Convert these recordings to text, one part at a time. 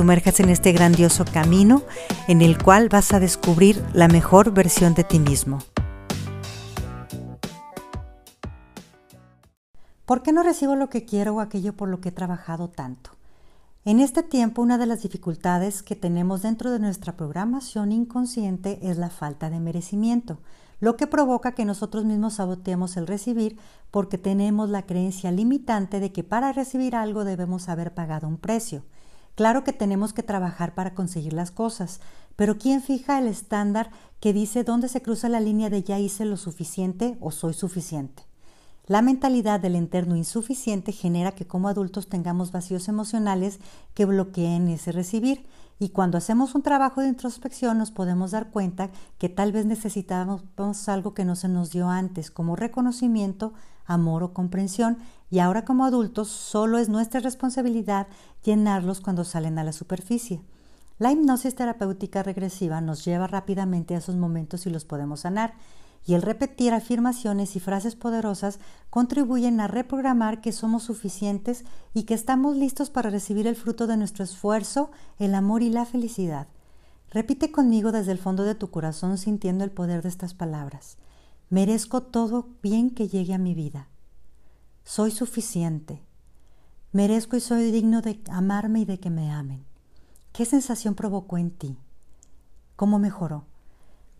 sumerjas en este grandioso camino en el cual vas a descubrir la mejor versión de ti mismo. ¿Por qué no recibo lo que quiero o aquello por lo que he trabajado tanto? En este tiempo, una de las dificultades que tenemos dentro de nuestra programación inconsciente es la falta de merecimiento, lo que provoca que nosotros mismos saboteemos el recibir porque tenemos la creencia limitante de que para recibir algo debemos haber pagado un precio. Claro que tenemos que trabajar para conseguir las cosas, pero ¿quién fija el estándar que dice dónde se cruza la línea de ya hice lo suficiente o soy suficiente? La mentalidad del interno insuficiente genera que como adultos tengamos vacíos emocionales que bloqueen ese recibir y cuando hacemos un trabajo de introspección nos podemos dar cuenta que tal vez necesitábamos algo que no se nos dio antes, como reconocimiento, amor o comprensión, y ahora como adultos solo es nuestra responsabilidad llenarlos cuando salen a la superficie. La hipnosis terapéutica regresiva nos lleva rápidamente a esos momentos y los podemos sanar, y el repetir afirmaciones y frases poderosas contribuyen a reprogramar que somos suficientes y que estamos listos para recibir el fruto de nuestro esfuerzo, el amor y la felicidad. Repite conmigo desde el fondo de tu corazón sintiendo el poder de estas palabras. Merezco todo bien que llegue a mi vida. Soy suficiente. Merezco y soy digno de amarme y de que me amen. ¿Qué sensación provocó en ti? ¿Cómo mejoró?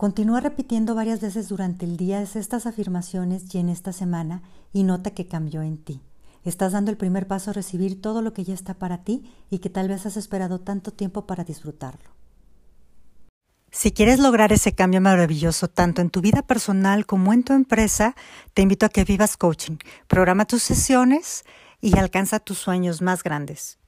Continúa repitiendo varias veces durante el día estas afirmaciones y en esta semana y nota que cambió en ti. Estás dando el primer paso a recibir todo lo que ya está para ti y que tal vez has esperado tanto tiempo para disfrutarlo. Si quieres lograr ese cambio maravilloso tanto en tu vida personal como en tu empresa, te invito a que vivas coaching. Programa tus sesiones y alcanza tus sueños más grandes.